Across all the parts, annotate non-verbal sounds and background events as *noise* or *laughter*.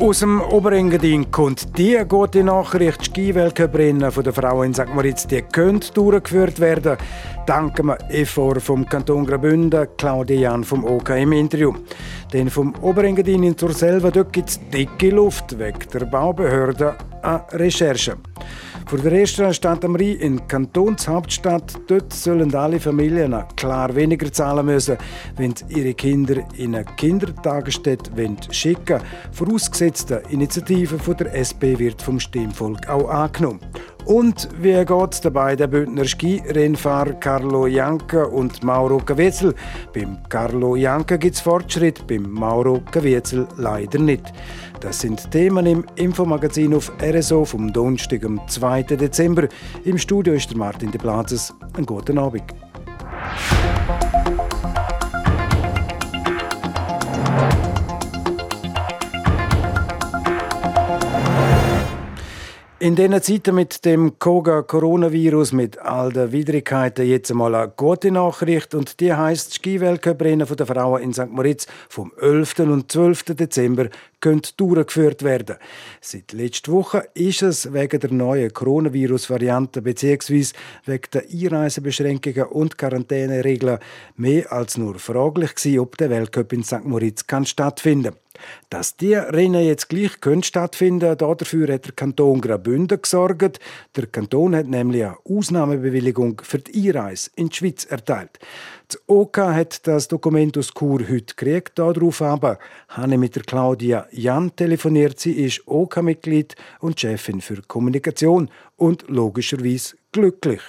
Aus dem Oberengadin kommt die gute Nachricht. Die Skiweltcuprennen der Frauen in St. Moritz die können durchgeführt werden. Danke dem EFOR vom Kanton Graubünden, Claudia Jan vom OK im Interview. Denn vom Oberengadin in Zurselva gibt es dicke Luft wegen der Baubehörde an Recherchen. Vor der ersten Stadt am Rhein in Kantonshauptstadt, dort sollen alle Familien klar weniger zahlen müssen, wenn sie ihre Kinder in eine Kindertagesstätte schicken wollen. Vorausgesetzte Initiative von der SP wird vom Stimmvolk auch angenommen. Und wie geht es dabei der Bündner Skirennfahrer Carlo Janka und Mauro Caviezel? Beim Carlo Janka gibt es Fortschritt, beim Mauro Caviezel leider nicht. Das sind Themen im Infomagazin auf RSO vom Donnerstag, am 2. Dezember. Im Studio ist der Martin de Plazes. Einen guten Abend. In diesen Zeiten mit dem Koga-Coronavirus, mit all den Widrigkeiten, jetzt einmal eine gute Nachricht. Und die heisst, Skiweltcuprennen der Frauen in St. Moritz vom 11. und 12. Dezember können durchgeführt werden. Seit letzter Woche ist es wegen der neuen Coronavirus-Variante bzw. wegen der Einreisebeschränkungen und Quarantäneregeln mehr als nur fraglich gewesen, ob der Weltcup in St. Moritz kann stattfinden. Dass die Rennen jetzt gleich können stattfinden können, dafür hat der Kanton Graubünden gesorgt. Der Kanton hat nämlich eine Ausnahmebewilligung für die Einreise in die Schweiz erteilt. Das OK hat das Dokument aus Chur heute gekriegt. Darauf aber habe ich mit der Claudia Jan telefoniert. Sie ist OK-Mitglied und Chefin für Kommunikation und logischerweise glücklich.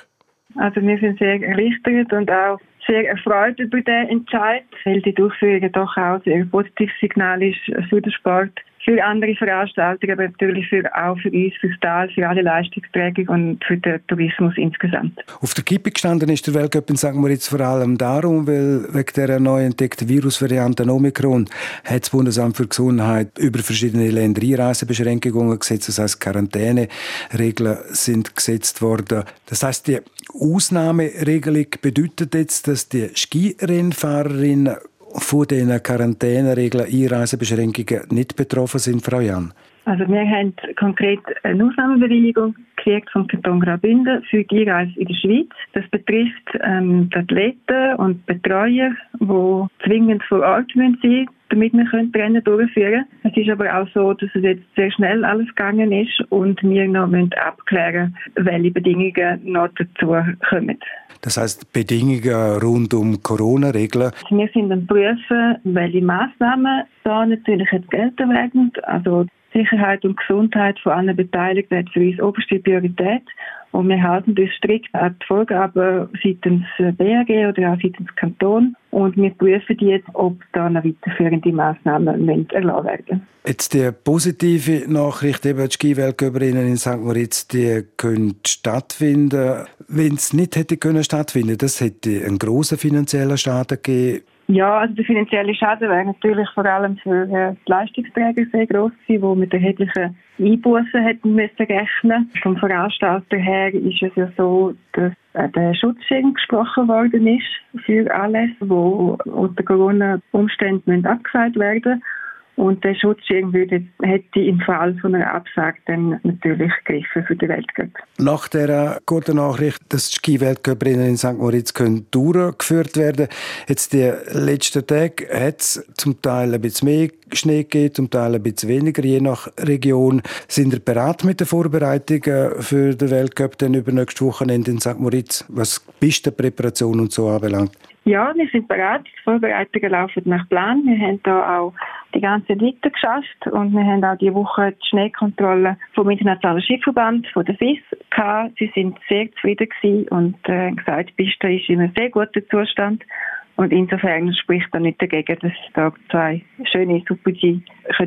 Also wir sind sehr erleichtert und auch sehr erfreut über den Entscheid, weil die Durchführung doch auch ein positives Signal ist für den Sport für andere Veranstaltungen, aber natürlich für, auch für uns, für das Tal, für alle Leistungsträger und für den Tourismus insgesamt. Auf der Kippe gestanden ist der Weltcup in St. Moritz vor allem darum, weil wegen der neu entdeckten Virusvariante Omikron hat das Bundesamt für Gesundheit über verschiedene Länder Einreisebeschränkungen gesetzt, das heißt Quarantäneregeln sind gesetzt worden. Das heißt, die Ausnahmeregelung bedeutet jetzt, dass die Skirennfahrerinnen von diesen Quarantäneregeln, Einreisebeschränkungen nicht betroffen sind, Frau Jan? Also wir haben konkret eine Ausnahmebewilligung gekriegt vom Kanton Graubünden für die Einreise in der Schweiz. Das betrifft ähm, die Athleten und Betreuer, die zwingend vor Ort müssen, damit wir können Rennen durchführen können. Es ist aber auch so, dass es jetzt sehr schnell alles gegangen ist und wir noch müssen abklären welche Bedingungen noch dazu kommen. Das heißt Bedingungen rund um Corona-Regeln? Wir sind am prüfen, welche Massnahmen da natürlich jetzt gelten werden. Also Sicherheit und Gesundheit von allen Beteiligten hat für uns oberste Priorität. Und wir halten uns strikt an die Vorgaben seitens BAG oder auch seitens Kanton. Und wir prüfen jetzt, ob da noch weiterführende Massnahmen erlaubt werden Jetzt die positive Nachricht, eben die Skiweltcuprennen in St. Moritz, die können stattfinden. Wenn es nicht hätte können stattfinden, das hätte einen grossen finanziellen Schaden gegeben ja, also der finanzielle Schaden wäre natürlich vor allem für äh, die Leistungsträger sehr groß gewesen, die mit erheblichen Einbußen hätten müssen rechnen. Vom Veranstalter her ist es ja so, dass äh, der Schutzschirm gesprochen worden ist für alles, wo unter Corona-Umständen abgesagt werden und der Schutzschirm würde, hätte im Fall von einer Absage dann natürlich gegriffen für den Weltcup. Nach der guten Nachricht, dass die ski in St. Moritz können durchgeführt werden Jetzt die letzten Tage hat es zum Teil ein bisschen mehr Schnee gegeben, zum Teil ein bisschen weniger, je nach Region. Sind ihr bereit mit den Vorbereitungen für den Weltcup dann über nächste Wochenende in St. Moritz, was Pistenpräparation und so anbelangt? Ja, wir sind bereit. Die Vorbereitungen laufen nach Plan. Wir haben da auch die ganze Zeit geschafft und wir haben auch die Woche die Schneekontrolle vom Internationalen Skiverband, von der FIS, gehabt. Sie sind sehr zufrieden gewesen und äh, gesagt, die Piste ist in einem sehr guten Zustand. Und insofern spricht da nicht dagegen, dass da zwei schöne Super-G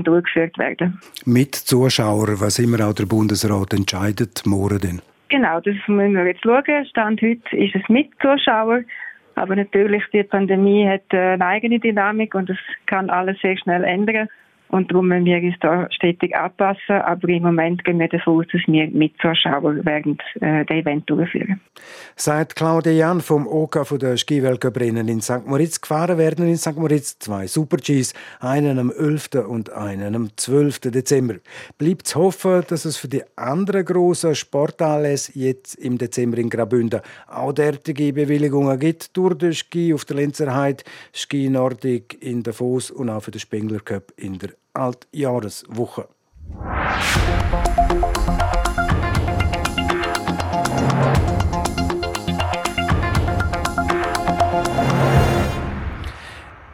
durchgeführt werden Mit Zuschauern, was immer auch der Bundesrat entscheidet, morgen denn? Genau, das müssen wir jetzt schauen. Stand heute ist es mit Zuschauern. Aber natürlich, die Pandemie hat äh, eine eigene Dynamik und es kann alles sehr schnell ändern. Und darum müssen wir uns da stetig anpassen. Aber im Moment gehen wir davon aus, dass wir mit Zuschauern während äh, der Event durchführen. Seit Claudia Jan vom OK von der Skiweltcuprennen in St. Moritz gefahren werden in St. Moritz zwei Super-Gs, einen am 11. und einen am 12. Dezember. Bleibt zu hoffen, dass es für die anderen grossen Sportanlässe jetzt im Dezember in Graubünden auch derartige Bewilligungen gibt durch den Ski auf der Lenzerheide, Ski Nordic in Davos und auch für den Spengler Cup in der Altjahreswoche.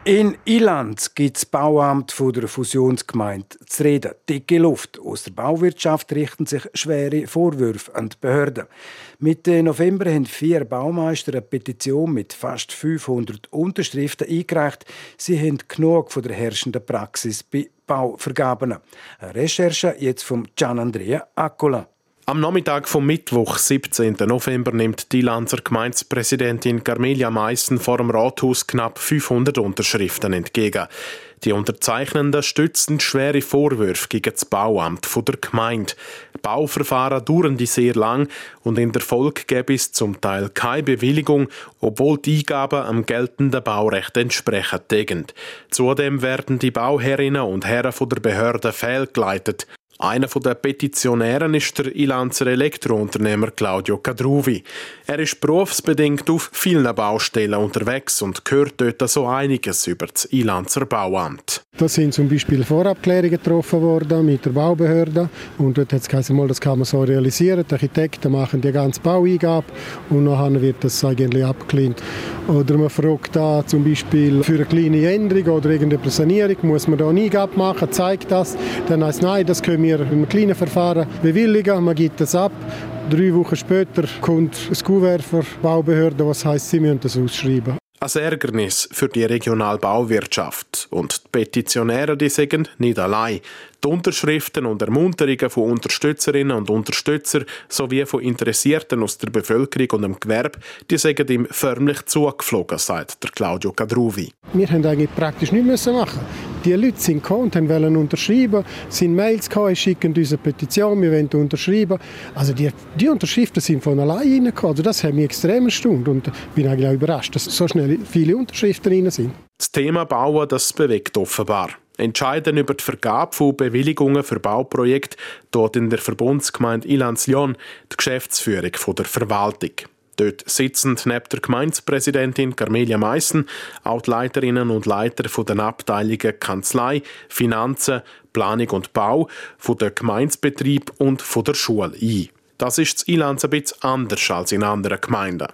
In Ilanz gibt es Bauamt von der Fusionsgemeinde zu reden. Dicke Luft. Aus der Bauwirtschaft richten sich schwere Vorwürfe an die Behörden. Mitte November haben vier Baumeister eine Petition mit fast 500 Unterschriften eingereicht. Sie haben genug von der herrschenden Praxis bei Bauvergaben. Eine Recherche jetzt von Gian Andrea Accola. Am Nachmittag vom Mittwoch, 17. November, nimmt die Lanzer Gemeindepräsidentin Carmelia Meissen vor dem Rathaus knapp 500 Unterschriften entgegen. Die Unterzeichnenden stützen schwere Vorwürfe gegen das Bauamt der Gemeinde. Bauverfahren dauern die sehr lang und in der Folge gäbe es zum Teil keine Bewilligung, obwohl die Eingaben am geltenden Baurecht entsprechen. Zudem werden die Bauherrinnen und Herren von der Behörde fehlgeleitet. Einer der Petitionären ist der Ilanzer Elektrounternehmer Claudio Cadruvi. Er ist berufsbedingt auf vielen Baustellen unterwegs und hört dort so einiges über das Ilanzer Bauamt. Da sind zum Beispiel Vorabklärungen getroffen worden mit der Baubehörde und dort hat es mal, das kann man so realisieren. Die Architekten machen die ganze Baueingabe und nachher wird das eigentlich abgelehnt. Oder man fragt da zum Beispiel für eine kleine Änderung oder irgendeine Sanierung, muss man da eine Eingabe machen, zeigt das. Dann heißt nein, das können wir wir in einem kleinen Verfahren bewilligen, man gibt das ab. Drei Wochen später kommt das Kuvert für Baubehörden, was heißt, sie müssen das ausschreiben. Ein Ärgernis für die Regionalbauwirtschaft. Und die Petitionäre, die sagen nicht allein. Die Unterschriften und Ermunterungen von Unterstützerinnen und Unterstützern sowie von Interessierten aus der Bevölkerung und dem Gewerbe, die sagen ihm förmlich zugeflogen, sagt der Claudio Cadruvi. Wir haben eigentlich praktisch nichts machen Die Leute sind gekommen und wollen unterschreiben, sind Mails gekommen, schicken uns eine Petition, wir wollen unterschreiben. Also die, die Unterschriften sind von allein reingekommen. Also das hat mich extrem erstaunt und bin eigentlich auch überrascht, dass so schnell viele Unterschriften rein sind. Das Thema Bauen, das bewegt offenbar. Entscheiden über die Vergabe von Bewilligungen für Bauprojekte dort in der Verbundsgemeinde Ilanz-Lyon die Geschäftsführung der Verwaltung. Dort sitzen neben der Gemeindepräsidentin Carmelia Meissen auch die Leiterinnen und Leiter den Abteilungen Kanzlei, Finanzen, Planung und Bau, von der Gemeindebetrieb und von der Schule ein. Das ist in Ilanz ein bisschen anders als in anderen Gemeinden.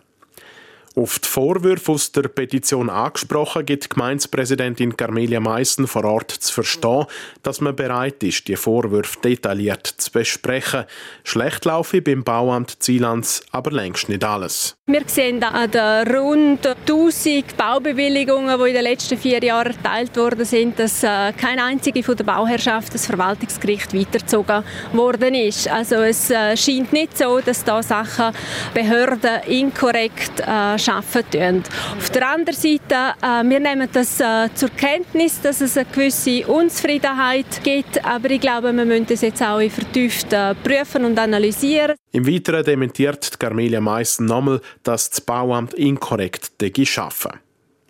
Auf die Vorwürfe aus der Petition angesprochen, gibt Gemeindepräsidentin Carmelia Meissen vor Ort zu verstehen, dass man bereit ist, die Vorwürfe detailliert zu besprechen. Schlecht laufe beim Bauamt Zielands aber längst nicht alles. Wir sehen an den rund 1000 Baubewilligungen, die in den letzten vier Jahren erteilt worden sind, dass äh, keine einzige von der Bauherrschaft das Verwaltungsgericht weitergezogen worden ist. Also es äh, scheint nicht so, dass da Sachen Behörden inkorrekt äh, arbeiten. Auf der anderen Seite, äh, wir nehmen das äh, zur Kenntnis, dass es eine gewisse Unzufriedenheit gibt, aber ich glaube, wir müssen das jetzt auch vertieft äh, prüfen und analysieren. Im Weiteren dementiert Carmelia Meissen nochmal, dass das Bauamt inkorrekt arbeiten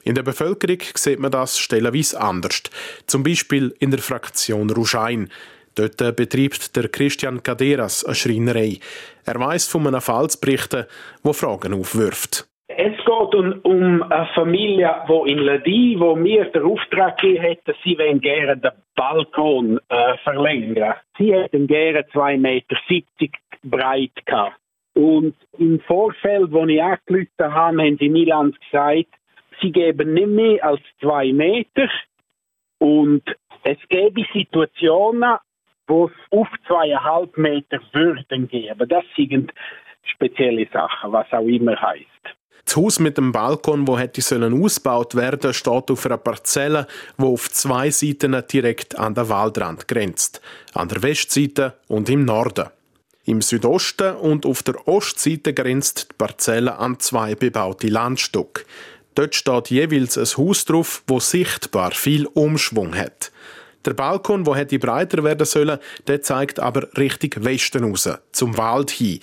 in der Bevölkerung sieht man das stellenweise anders. Zum Beispiel in der Fraktion Ruschein. Dort betreibt der Christian Caderas eine Schreinerei. Er weiss von einem Fall zu berichten, der Fragen aufwirft. Es geht um, um eine Familie, die in Ladi, wo mir den Auftrag gegeben dass sie gerne den Balkon äh, verlängern. Sie hätten gerne 2,70 Meter breit gehabt. Und im Vorfeld, wo ich angerufen habe, haben sie Milan gesagt, sie geben nicht mehr als zwei Meter. Und es gäbe Situationen, wo es auf zweieinhalb Meter würden geben. Das sind spezielle Sachen, was auch immer heißt. Das Haus mit dem Balkon, wo hätte sollen ausgebaut werden, steht auf einer Parzelle, wo auf zwei Seiten direkt an den Waldrand grenzt, an der Westseite und im Norden. Im Südosten und auf der Ostseite grenzt die Parzelle an zwei bebaute Landstücke. Dort steht jeweils ein Haus drauf, wo sichtbar viel Umschwung hat. Der Balkon, wo hätte breiter werden sollen, der zeigt aber Richtung Westen raus, zum Wald hin.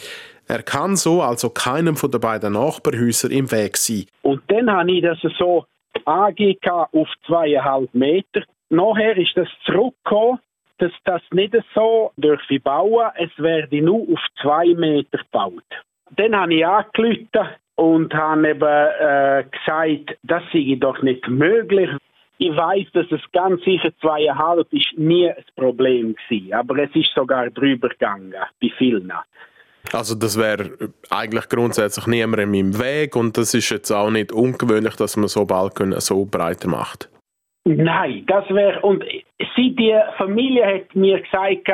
Er kann so also keinem von den beiden Nachbarhäusern im Weg sein. Und dann habe ich das so angegeben auf zweieinhalb Meter. Nachher ist das zurückgekommen, dass das nicht so dürfe bauen. Es werde nur auf zwei Meter gebaut. Dann habe ich angerufen und habe eben äh, gesagt, das sei doch nicht möglich. Ich weiß, dass es ganz sicher zweieinhalb ist nie ein Problem gewesen, aber es ist sogar drüber gegangen bei vielen. Also das wäre eigentlich grundsätzlich niemandem im Weg und das ist jetzt auch nicht ungewöhnlich, dass man so Balkon so breiter macht. Nein, das wäre und sie die Familie hat mir gesagt,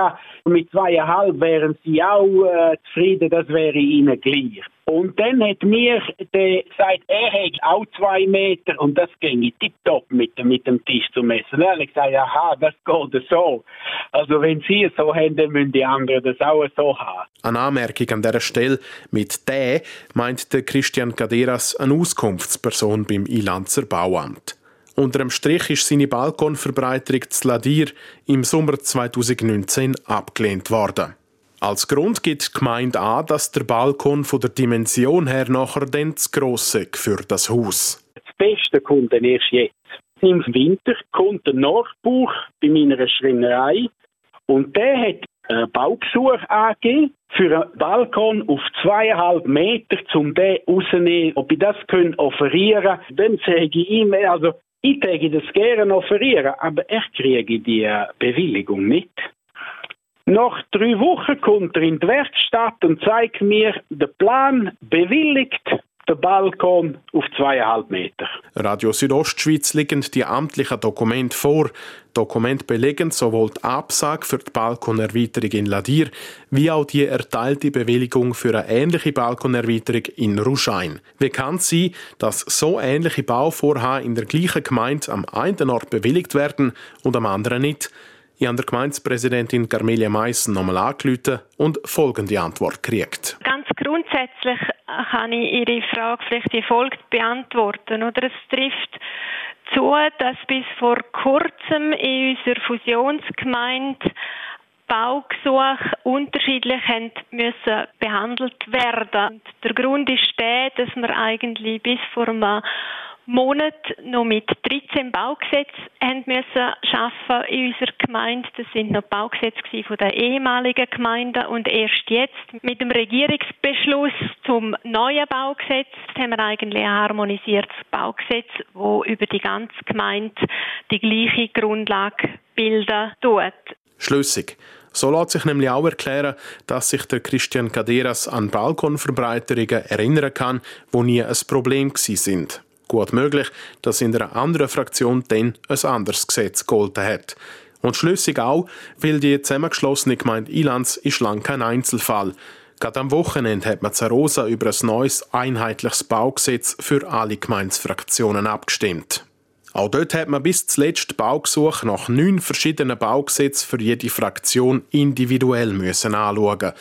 mit zweieinhalb wären sie auch äh, zufrieden, das wäre ihnen gleich. Und dann hat mir der gesagt, er hat auch zwei Meter und das ginge tipptopp mit, mit dem Tisch zu messen. Habe ich gesagt, aha, das geht so. Also wenn Sie es so haben, dann müssen die anderen das auch so haben. Eine Anmerkung an dieser Stelle. Mit «der» meint der Christian Caderas eine Auskunftsperson beim Ilanzer Bauamt. Unter dem Strich ist seine Balkonverbreiterung zu Ladir im Sommer 2019 abgelehnt worden. Als Grund gibt die Gemeinde an, dass der Balkon von der Dimension her nachher dann zu gross für das Haus. Das Beste kommt dann erst jetzt. Im Winter kommt der Nachbuch bei meiner Schreinerei und der hat ein Baugesuch angegeben für einen Balkon auf zweieinhalb Meter, um den rauszunehmen. Ob ich das offerieren kann, dann sage ich ihm, also ich würde das gerne offerieren, aber er kriege die Bewilligung nicht. Nach drei Wochen kommt er in die Werkstatt und zeigt mir den Plan bewilligt, der Balkon auf zweieinhalb Meter. Radio Südostschweiz liegen die amtlichen Dokumente vor. Dokument belegen sowohl die Absage für die Balkonerweiterung in Ladir wie auch die erteilte Bewilligung für eine ähnliche Balkonerweiterung in Ruschein. Wie kann es sein, dass so ähnliche Bauvorhaben in der gleichen Gemeinde am einen Ort bewilligt werden und am anderen nicht? Ich habe der Gemeindepräsidentin Carmelia Meissen nochmal angerufen und folgende Antwort gekriegt. Ganz grundsätzlich kann ich Ihre Frage vielleicht wie folgt beantworten. Oder es trifft zu, dass bis vor kurzem in unserer Fusionsgemeinde Baugesuche unterschiedlich müssen behandelt werden. Und der Grund ist der, dass wir eigentlich bis vor einem Monat noch mit 13 Baugesetzen haben müssen schaffen in unserer Gemeinde. Das sind noch Baugesetze der ehemaligen Gemeinde und erst jetzt mit dem Regierungsbeschluss zum neuen Baugesetz haben wir eigentlich ein harmonisiertes Baugesetz, wo über die ganze Gemeinde die gleiche Grundlage bilden tut. Schlüssig. So lässt sich nämlich auch erklären, dass sich der Christian Caderas an Balkonverbreiterungen erinnern kann, wo nie ein Problem sind. Gut möglich, dass in einer anderen Fraktion dann ein anderes Gesetz gegolten hat. Und schlüssig auch, weil die zusammengeschlossene Gemeinde Ilanz ist lang kein Einzelfall. Gerade am Wochenende hat man Zarosa über ein neues, einheitliches Baugesetz für alle Gemeinsfraktionen abgestimmt. Auch dort hat man bis zuletzt Baugesuch nach neun verschiedenen Baugesetzen für jede Fraktion individuell müssen anschauen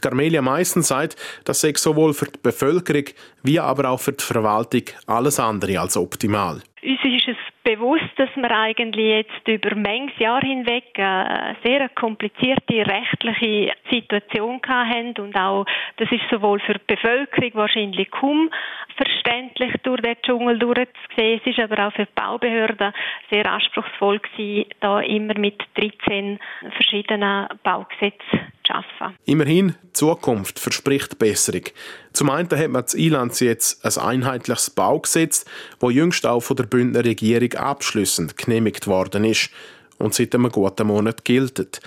Carmelia Meissen sagt, das sei sowohl für die Bevölkerung wie aber auch für die Verwaltung alles andere als optimal. Uns ist es bewusst, dass wir eigentlich jetzt über manches Jahr hinweg eine sehr komplizierte rechtliche Situation haben und auch das ist sowohl für die Bevölkerung wahrscheinlich kaum verständlich durch den Dschungel durchzusehen. Es ist aber auch für die Baubehörden sehr anspruchsvoll gewesen, da immer mit 13 verschiedenen Baugesetzen arbeiten. Immerhin, die Zukunft verspricht Besserung. Zum einen hat man in Ilanz jetzt ein einheitliches Baugesetz, das jüngst auch von der Bündner Regierung abschließend genehmigt worden ist und seit einem guten Monat gilt.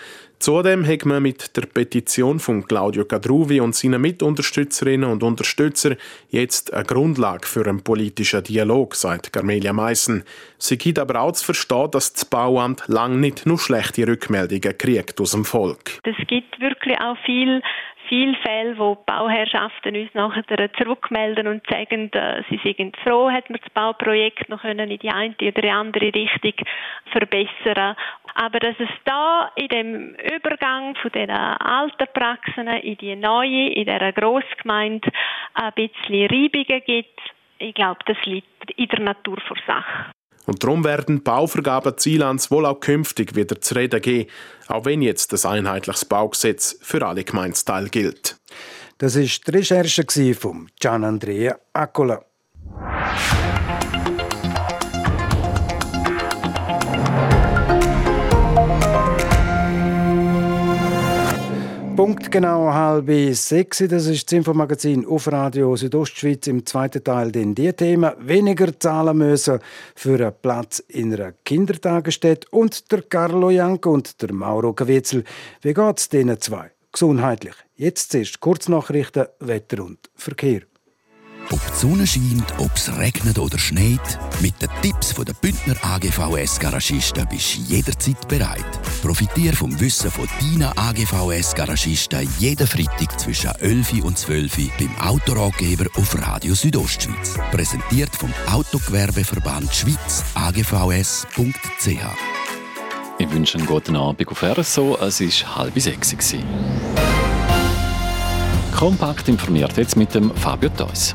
Zudem hat man mit der Petition von Claudio Cadruvi und seinen Mitunterstützerinnen und Unterstützern jetzt eine Grundlage für einen politischen Dialog, sagt Carmelia Meissen. Sie gibt aber auch zu verstehen, dass das Bauamt lang nicht nur schlechte Rückmeldungen kriegt aus dem Volk. Es gibt wirklich auch viel viele Fälle, wo die Bauherrschaften uns nachher zurückmelden und sagen, äh, sie sind froh, hat man das Bauprojekt noch in die eine oder andere Richtung verbessern. Aber dass es da in dem Übergang von den alten Praxen in die neue, in dieser Grossgemeinde ein bisschen Reibungen gibt, ich glaube, das liegt in der Natur vor Sache. Und darum werden Bauvergaben Zielans wohl auch künftig wieder zu reden gehen, auch wenn jetzt das einheitliches Baugesetz für alle Gemeindesteile gilt. Das war die Recherche von Gian Andrea Accola. Punkt genau halb sechs. Das ist das Infomagazin auf Radio Südostschweiz. Im zweiten Teil den die Themen weniger zahlen müssen für einen Platz in einer Kindertagesstätte und der Carlo Janko und der Mauro Gewitzel. Wie geht es denen zwei? Gesundheitlich. Jetzt zuerst Kurznachrichten, Wetter und Verkehr. Ob die Sonne scheint, ob es regnet oder schneit, mit den Tipps der Bündner AGVS Garagisten bist du jederzeit bereit. Profitiere vom Wissen von deinen AGVS Garagisten jeden Freitag zwischen 11 und 12 beim Autoratgeber auf Radio Südostschweiz. Präsentiert vom Autogewerbeverband Schweiz agvs.ch. Ich wünsche einen guten Abend auf RSO. Es war halb sechs. Kompakt informiert jetzt mit dem Fabio Theus.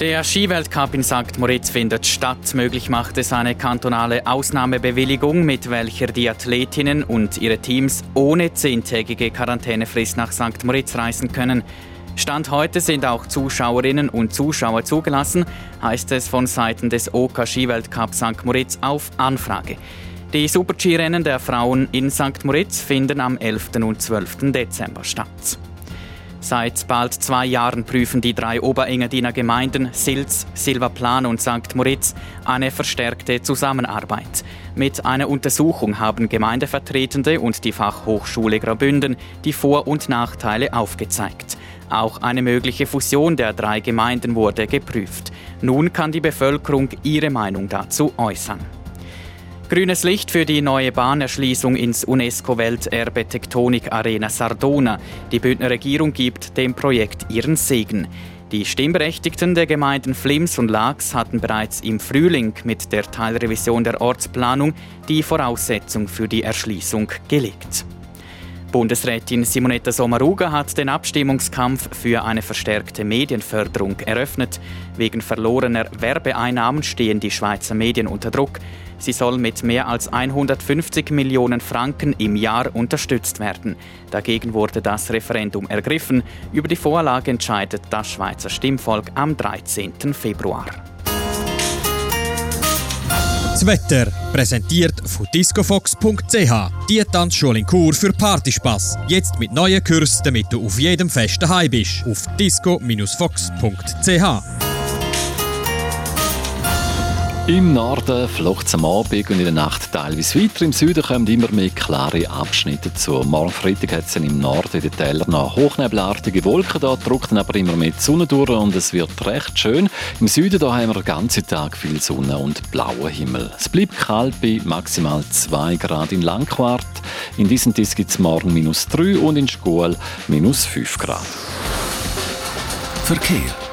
Der Skiweltcup in St. Moritz findet statt. Möglich macht es eine kantonale Ausnahmebewilligung, mit welcher die Athletinnen und ihre Teams ohne zehntägige Quarantänefrist nach St. Moritz reisen können. Stand heute sind auch Zuschauerinnen und Zuschauer zugelassen, heißt es von Seiten des OK Skiweltcup St. Moritz auf Anfrage. Die Super-G-Rennen der Frauen in St. Moritz finden am 11. und 12. Dezember statt. Seit bald zwei Jahren prüfen die drei Oberengadiner Gemeinden Silz, Silberplan und St. Moritz eine verstärkte Zusammenarbeit. Mit einer Untersuchung haben Gemeindevertretende und die Fachhochschule Graubünden die Vor- und Nachteile aufgezeigt. Auch eine mögliche Fusion der drei Gemeinden wurde geprüft. Nun kann die Bevölkerung ihre Meinung dazu äußern. Grünes Licht für die neue Bahnerschließung ins UNESCO-Welterbe Tektonik Arena Sardona. Die Bündner Regierung gibt dem Projekt ihren Segen. Die Stimmberechtigten der Gemeinden Flims und Lax hatten bereits im Frühling mit der Teilrevision der Ortsplanung die Voraussetzung für die Erschließung gelegt. Bundesrätin Simonetta Sommaruga hat den Abstimmungskampf für eine verstärkte Medienförderung eröffnet. Wegen verlorener Werbeeinnahmen stehen die Schweizer Medien unter Druck. Sie soll mit mehr als 150 Millionen Franken im Jahr unterstützt werden. Dagegen wurde das Referendum ergriffen. Über die Vorlage entscheidet das Schweizer Stimmvolk am 13. Februar. Das Wetter präsentiert von discofox.ch. Die Tanzschule in Kur für Partyspaß. Jetzt mit neuen Kursen, damit du auf jedem Fest daheim bist. Auf disco-fox.ch. Im Norden flocht es am Abend und in der Nacht teilweise weiter. Im Süden kommen immer mehr klare Abschnitte zu. Morgen Freitag hat es im Norden in den Tälern noch hochnebelartige Wolken. Da drückt aber immer mehr die Sonne durch und es wird recht schön. Im Süden da haben wir den ganzen Tag viel Sonne und blauen Himmel. Es bleibt kalt bei maximal 2 Grad in Langquart. In diesem Disk gibt es morgen minus 3 und in Schkuhl minus 5 Grad. Verkehr.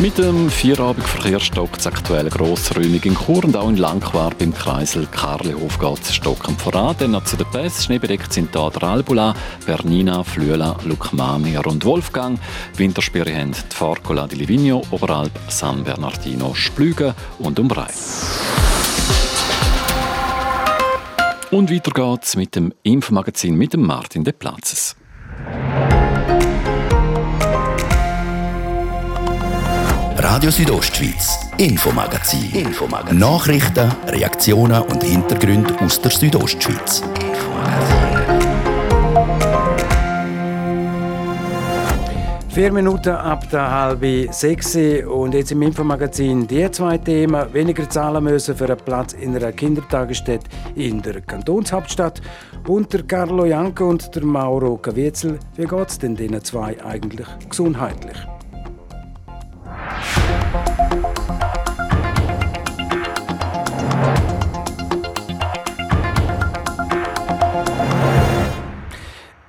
Mit dem Vierabendverkehr stockt es aktuell grossräumig in Chur und auch in Langquart beim Kreisel Karlehof geht es stockend voran. Dann noch zu den Pässen. Schneebedeckt sind hier der Albula, Bernina, Flüela, Lucmamir und Wolfgang. Wintersperre haben die Forcola di Livigno, Oberalp, San Bernardino, Splügen und Umbrei. Und weiter geht's mit dem Infomagazin mit dem Martin de Platzes. Radio Südostschweiz, Infomagazin. Infomagazin. Nachrichten, Reaktionen und Hintergründe aus der Südostschweiz. Vier Minuten ab der halben sechs und jetzt im Infomagazin die zwei Themen. Weniger zahlen müssen für einen Platz in einer Kindertagesstätte in der Kantonshauptstadt. Und der Carlo Janke und der Mauro Caviezel. Wie geht es denn diesen zwei eigentlich gesundheitlich?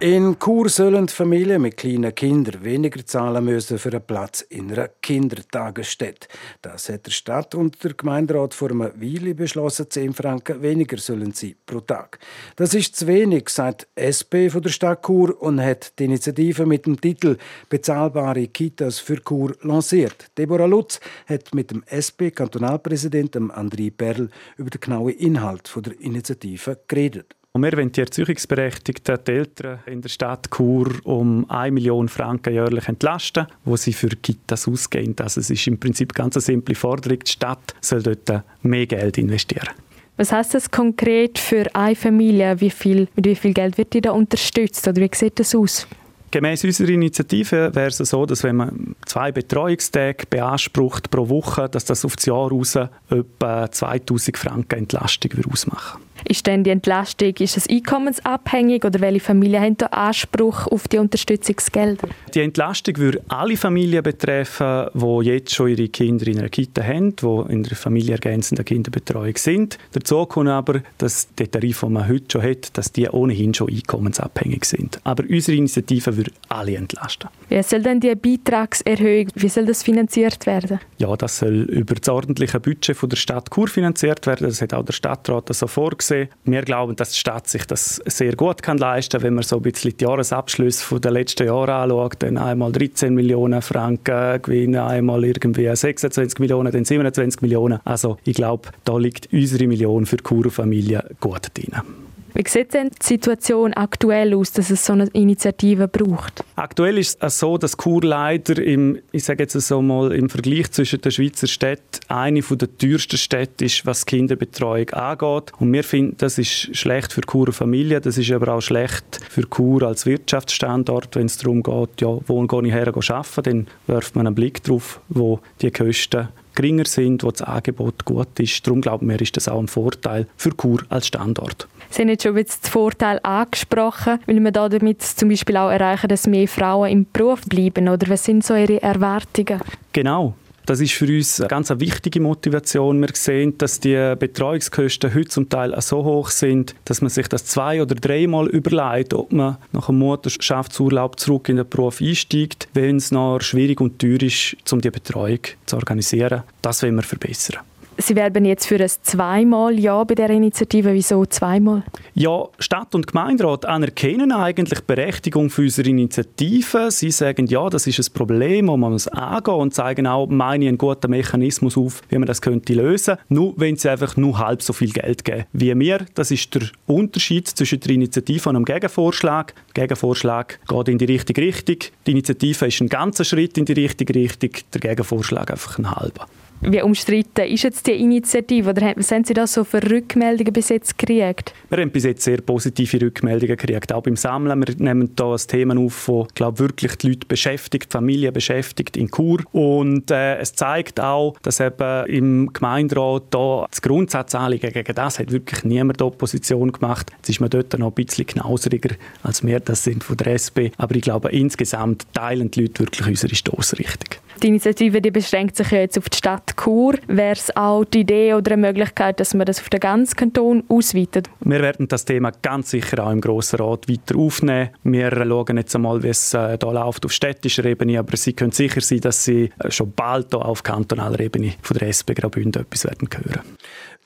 In Chur sollen Familien mit kleinen Kindern weniger zahlen müssen für einen Platz in einer Kindertagesstätte. Das hat der Stadt und der Gemeinderat vor einer Weile beschlossen, 10 Franken weniger sollen sie pro Tag. Das ist zu wenig, sagt SP von der Stadt Chur und hat die Initiative mit dem Titel Bezahlbare Kitas für Chur lanciert. Deborah Lutz hat mit dem SP-Kantonalpräsidenten André Perl über den genauen Inhalt der Initiative geredet. Und wir wollen die Erziehungsberechtigten, die Eltern in der Stadt Chur um 1 Million Franken jährlich entlasten, wo sie für Kitas ausgehen. Also es ist im Prinzip ganz eine simple Forderung. Die Stadt soll dort mehr Geld investieren. Was heißt das konkret für eine Familie? Wie viel, mit wie viel Geld wird die da unterstützt? Oder wie sieht das aus? Gemäß unserer Initiative wäre es so, dass wenn man zwei Betreuungstage beansprucht pro Woche, dass das auf das Jahr raus etwa 2000 Franken Entlastung ausmachen würde. Ist denn die Entlastung ist es einkommensabhängig oder welche Familien haben da Anspruch auf die Unterstützungsgelder? Die Entlastung würde alle Familien betreffen, die jetzt schon ihre Kinder in einer Kita haben, die in der familienergänzenden Kinderbetreuung sind. Dazu kommt aber, dass der Tarif, den man heute schon hat, dass die ohnehin schon einkommensabhängig sind. Aber unsere Initiative würde alle entlasten. Wie soll denn die Beitragserhöhung, wie soll das finanziert werden? Ja, das soll über das ordentliche Budget von der Stadt Chur finanziert werden. Das hat auch der Stadtrat so vorgesehen. Wir glauben, dass die Stadt sich das sehr gut kann leisten kann, wenn man so ein bisschen die Jahresabschlüsse der letzten Jahre anschaut. Dann einmal 13 Millionen Franken Gewinn, einmal irgendwie 26 Millionen, dann 27 Millionen. Also ich glaube, da liegt unsere Million für die Churer-Familie gut drin. Wie sieht denn die Situation aktuell aus, dass es so eine Initiative braucht? Aktuell ist es so, dass Chur leider im, ich sage jetzt so mal, im Vergleich zwischen den Schweizer Städten eine der teuersten Städte ist, was Kinderbetreuung angeht. Und wir finden, das ist schlecht für Churer Familien, das ist aber auch schlecht für Chur als Wirtschaftsstandort, wenn es darum geht, ja, wo gehe ich her arbeiten, dann wirft man einen Blick darauf, wo die Kosten geringer sind, wo das Angebot gut ist. Darum glauben wir, ist das auch ein Vorteil für Chur als Standort. Sie haben jetzt schon den Vorteil angesprochen, weil wir damit zum Beispiel auch erreichen, dass mehr Frauen im Beruf bleiben, oder was sind so Ihre Erwartungen? Genau. Das ist für uns eine ganz wichtige Motivation. Wir sehen, dass die Betreuungskosten heute zum Teil so hoch sind, dass man sich das zwei- oder dreimal überlegt, ob man nach einem Mutterschaftsurlaub zurück in den Beruf einsteigt, wenn es noch schwierig und teuer ist, um die Betreuung zu organisieren. Das wollen wir verbessern. Sie werben jetzt für ein zweimal Ja bei der Initiative. Wieso zweimal? Ja, Stadt und Gemeinderat anerkennen eigentlich die Berechtigung für unsere Initiative. Sie sagen, ja, das ist ein Problem, das man muss angehen und zeigen auch, meine einen guten Mechanismus auf, wie man das könnte lösen. Nur wenn sie einfach nur halb so viel Geld geben wie wir. Das ist der Unterschied zwischen der Initiative und einem Gegenvorschlag. Der Gegenvorschlag geht in die richtige Richtung. Die Initiative ist ein ganzer Schritt in die richtige Richtung. Der Gegenvorschlag einfach ein halber. Wie umstritten ist jetzt die Initiative? Oder was haben Sie da so für Rückmeldungen bis jetzt gekriegt? Wir haben bis jetzt sehr positive Rückmeldungen gekriegt, auch beim Sammeln. Wir nehmen hier ein Thema auf, das glaube wirklich die Leute beschäftigt, die Familie beschäftigt in Chur. Und äh, es zeigt auch, dass eben im Gemeinderat da das Grundsatzanliegen gegen das hat wirklich niemand Opposition gemacht. Jetzt ist man dort noch ein bisschen knauseriger, als wir das sind von der SP. Aber ich glaube, insgesamt teilen die Leute wirklich unsere Stoßrichtung. Die Initiative die beschränkt sich ja jetzt auf die Stadt Chur. Wäre es auch die Idee oder eine Möglichkeit, dass man das auf den ganzen Kanton ausweitet? Wir werden das Thema ganz sicher auch im Grossen Rat weiter aufnehmen. Wir schauen jetzt einmal, wie es äh, da läuft auf städtischer Ebene, aber Sie können sicher sein, dass Sie äh, schon bald hier auf kantonaler Ebene von der SP Graubünden etwas werden hören.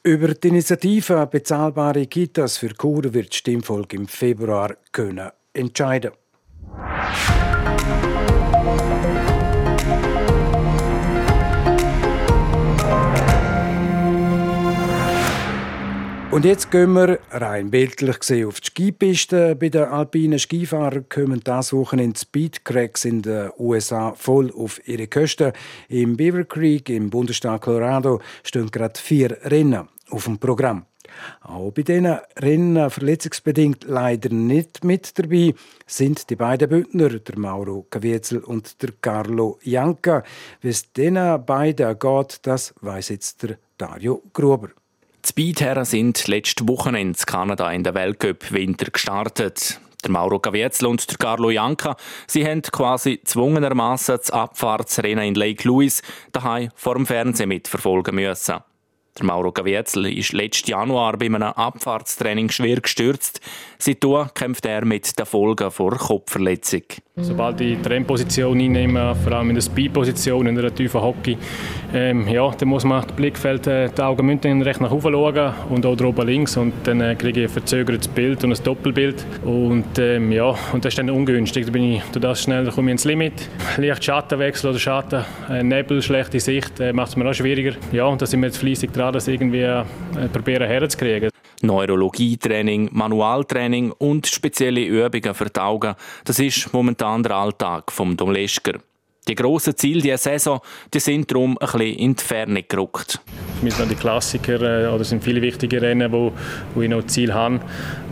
Über die Initiative Bezahlbare Kitas für Chur wird die Stimmvolk im Februar können entscheiden Und jetzt gehen wir rein bildlich gesehen auf die Skipiste. Bei den alpinen Skifahrern kommen das Wochenende Speedcracks in den USA voll auf ihre Kosten. Im Beaver Creek im Bundesstaat Colorado stehen gerade vier Rennen auf dem Programm. Auch bei diesen Rennen verletzungsbedingt leider nicht mit dabei sind die beiden Bündner, der Mauro Caviezel und der Carlo Janka. Wie es diesen beiden geht, das weiß jetzt der Dario Gruber. Die Speedherren sind letzte Wochenende in Kanada in der Weltcup Winter gestartet. Der Mauro Caviezel und der Carlo Janka, sie haben quasi zwungenermaßen das Abfahrtsrennen in Lake Louise daheim vor dem Fernsehen mitverfolgen müssen. Der Mauro Gavietzel ist letzten Januar bei einem Abfahrtstraining schwer gestürzt. Seitdem kämpft er mit den Folgen vor Kopfverletzung. Sobald ich die Trennposition einnehme, vor allem in der Speed-Position, in einer tiefen Hockey, ähm, ja, dann muss man das Blickfeld, äh, die Augen müssen recht nach oben schauen und auch oben links und dann äh, kriege ich ein verzögertes Bild und ein Doppelbild und ähm, ja, und das ist dann ungünstig. Da bin ich durch das schnell, da komme ich ins Limit. Leicht Schattenwechsel oder Schatten, äh, Nebel, schlechte Sicht, äh, macht es mir auch schwieriger. Ja, und da sind wir jetzt fleissig dran, das irgendwie äh, probieren herzukriegen. Neurologietraining, Manualtraining und spezielle Übungen für die Augen, das ist momentan der Alltag vom Domleschker. Die grossen Ziele dieser Saison die sind darum ein bisschen in die Ferne gerückt. Für mich sind die Klassiker äh, oder sind viele wichtige Rennen, wo, wo ich noch Ziel habe.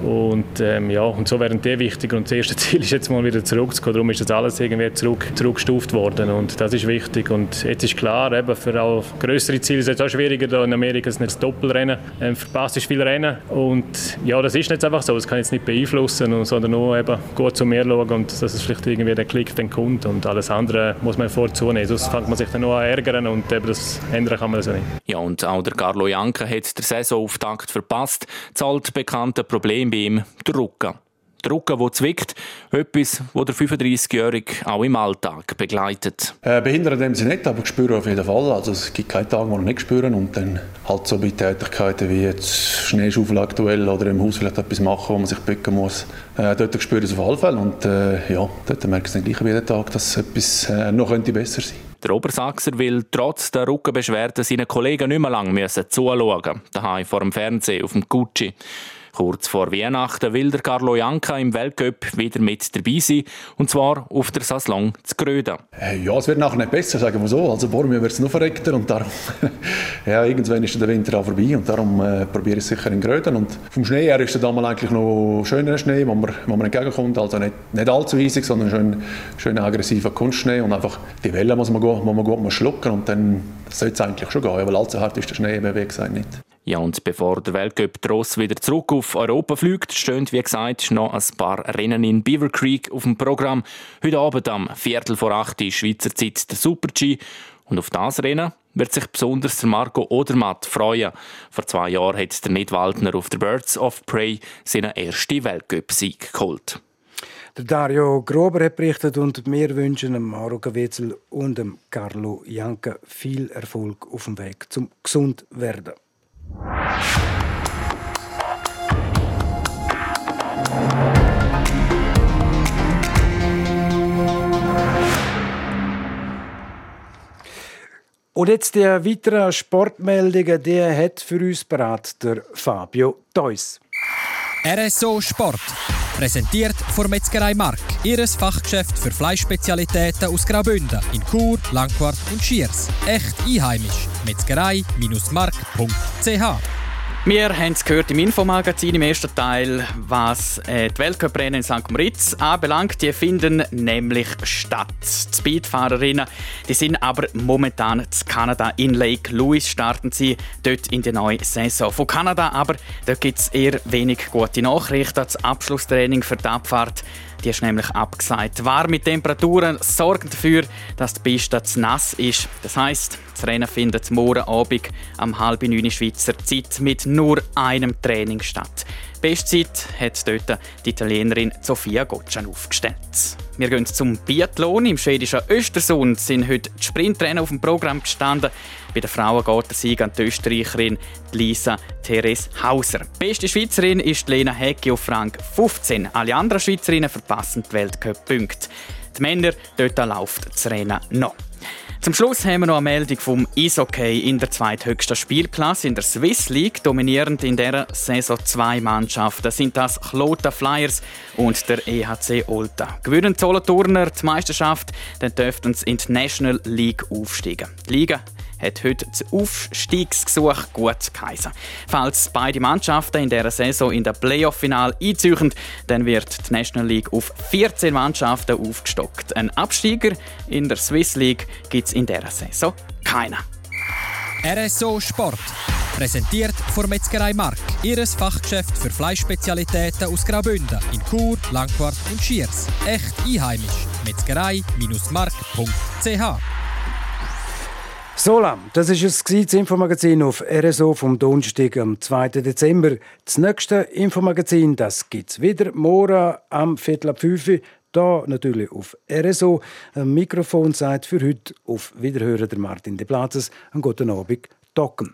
Und, ähm, ja, und so wären die wichtiger. Und das erste *laughs* Ziel ist jetzt mal wieder zurückzukommen. Darum ist das alles irgendwie zurück, zurückgestuft worden. Und das ist wichtig. Und jetzt ist klar, eben für auch größere Ziele ist es auch schwieriger. Da in Amerika ist nicht das Doppelrennen. Ähm, verpasst ist viel Rennen. Und ja, das ist nicht einfach so. Das kann ich jetzt nicht beeinflussen, sondern nur eben gut zu mir schauen und dass es vielleicht irgendwie der Klick dann kommt. Und alles andere muss man vorzunehmen. Sonst fängt man sich dann nur an ärgern und eben das ändern kann man das nicht. Ja, und auch der Carlo Janka hat den Saisonauftakt verpasst. Das altbekannte Problem bei ihm, der Rücken. Der Rücken, der zwickt, etwas, das der 35-Jährige auch im Alltag begleitet. Äh, behindert in dem Sinne nicht, aber spüre auf jeden Fall. Also es gibt keine Tage, die ich nicht spüren und dann halt so bei Tätigkeiten wie jetzt Schneeschaufel aktuell oder im Haus vielleicht etwas machen, wo man sich bücken muss. Äh, dort spüre ich es auf alle Fälle und äh, ja, dort merke ich dann gleich jeden Tag, dass etwas äh, noch könnte besser sein der Obersachser will trotz der Rückenbeschwerden seinen Kollegen nicht mehr lange zuschauen daheim vor dem Fernsehen auf dem Gucci. Kurz vor Weihnachten will der Carlo Janka im Weltcup wieder mit dabei sein, und zwar auf der Saslong zu Gröden. Äh, ja, es wird nachher nicht besser, sagen wir so. Also Bormio wird es noch verreckter und darum, *laughs* ja, irgendwann ist der Winter auch vorbei und darum äh, probiere ich es sicher in Gröden. Und vom Schnee her ist es damals eigentlich noch schöner Schnee, wo man, wo man entgegenkommt. Also nicht, nicht allzu eisig, sondern schön, schön aggressiver Kunstschnee und einfach die Welle muss man gut, muss man gut schlucken und dann sollte es eigentlich schon gehen, weil allzu hart ist der Schnee eben, wie gesagt, nicht. Ja, und bevor der Weltcup Tross wieder zurück auf Europa fliegt, stehen, wie gesagt, noch ein paar Rennen in Beaver Creek auf dem Programm. Heute Abend am Viertel vor acht ist Schweizer Zeit der Super-G. Und auf das Rennen wird sich besonders der Marco Odermatt freuen. Vor zwei Jahren hat der Nidwaldner auf der Birds of Prey seinen ersten Weltcup-Sieg geholt. Der Dario Grober hat berichtet und wir wünschen dem Maro Gavetzel und dem Carlo Janka viel Erfolg auf dem Weg zum Gesundwerden. Und jetzt der weitere Sportmeldungen, der hat für uns bereit der Fabio Theus. RSO Sport. Präsentiert von Metzgerei Mark. Ihres Fachgeschäft für Fleischspezialitäten aus Graubünden in Chur, Langquart und Schiers. Echt einheimisch. Metzgerei-mark.ch wir haben es gehört im Infomagazin im ersten Teil, was äh, die Weltcuprennen in St. Moritz anbelangt. Die finden nämlich statt. Die Speedfahrerinnen die sind aber momentan in Kanada. In Lake Louise starten sie dort in die neue Saison. Von Kanada aber gibt es eher wenig gute Nachrichten. Das Abschlusstraining für die Abfahrt die ist nämlich abgesagt. Warme Temperaturen sorgen dafür, dass die Piste zu nass ist. Das heisst, das Rennen findet morgen Abend am halb neun Schweizer Zeit mit nur einem Training statt. Bestzeit hat dort die Italienerin Sofia Gotschan aufgestellt. Wir gehen zum Biathlon. Im schwedischen Östersund sind heute die Sprintrennen auf dem Programm gestanden. Bei den Frauen geht der Sieg an die Österreicherin Lisa Therese Hauser. Die beste Schweizerin ist Lena Hecki auf Rang 15. Alle anderen Schweizerinnen verpassen die Weltcup-Punkte. Die Männer, dort läuft das Rennen noch. Zum Schluss haben wir noch eine Meldung vom Eishockey in der zweithöchsten Spielklasse in der Swiss League. Dominierend in dieser Saison zwei Mannschaften sind das Kloten Flyers und der EHC Olta. Gewinnen Solothurner die Meisterschaft, dann dürften sie in die National League aufsteigen. Die Liga hat heute das Aufstiegsgesuch gut geheißen. Falls beide Mannschaften in dieser Saison in der Playoff-Final einziehen, dann wird die National League auf 14 Mannschaften aufgestockt. Ein Absteiger in der Swiss League gibt es in dieser Saison keinen. RSO Sport. Präsentiert von Metzgerei Mark. Ihres Fachgeschäft für Fleischspezialitäten aus Graubünden in Chur, Langquart und Schiers. Echt einheimisch. Metzgerei-mark.ch So das ist es das Infomagazin auf RSO vom Donnerstag am 2. Dezember. Das nächste Infomagazin, das es wieder morgen am Viertel ab 5 Uhr. Da natürlich auf RSO. Ein Mikrofon sagt für heute auf Wiederhören der Martin de Platzes. Einen guten Abend, Docken.